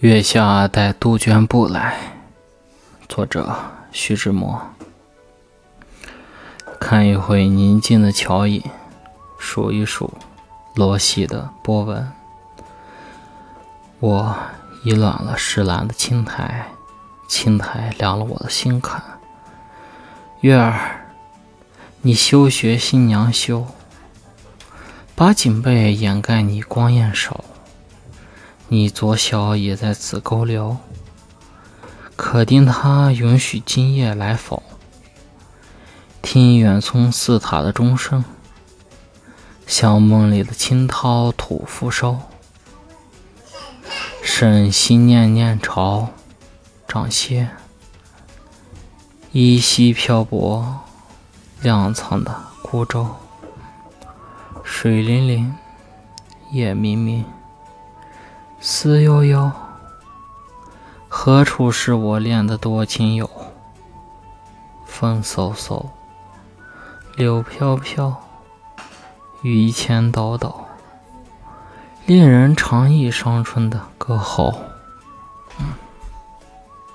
月下带杜鹃不来。作者：徐志摩。看一回宁静的桥影，数一数罗隙的波纹。我已暖了石栏的青苔，青苔凉了我的心坎。月儿，你休学新娘羞，把锦被掩盖你光艳手。你左小也在此勾留，可定他允许今夜来否？听远村寺塔的钟声，像梦里的清涛吐复收。甚心念念潮，涨歇，依稀漂泊，踉跄的孤舟。水粼粼，夜明明。思悠悠，何处是我恋的多情友？风嗖嗖，柳飘飘，雨前倒倒，令人长忆伤春的歌喉。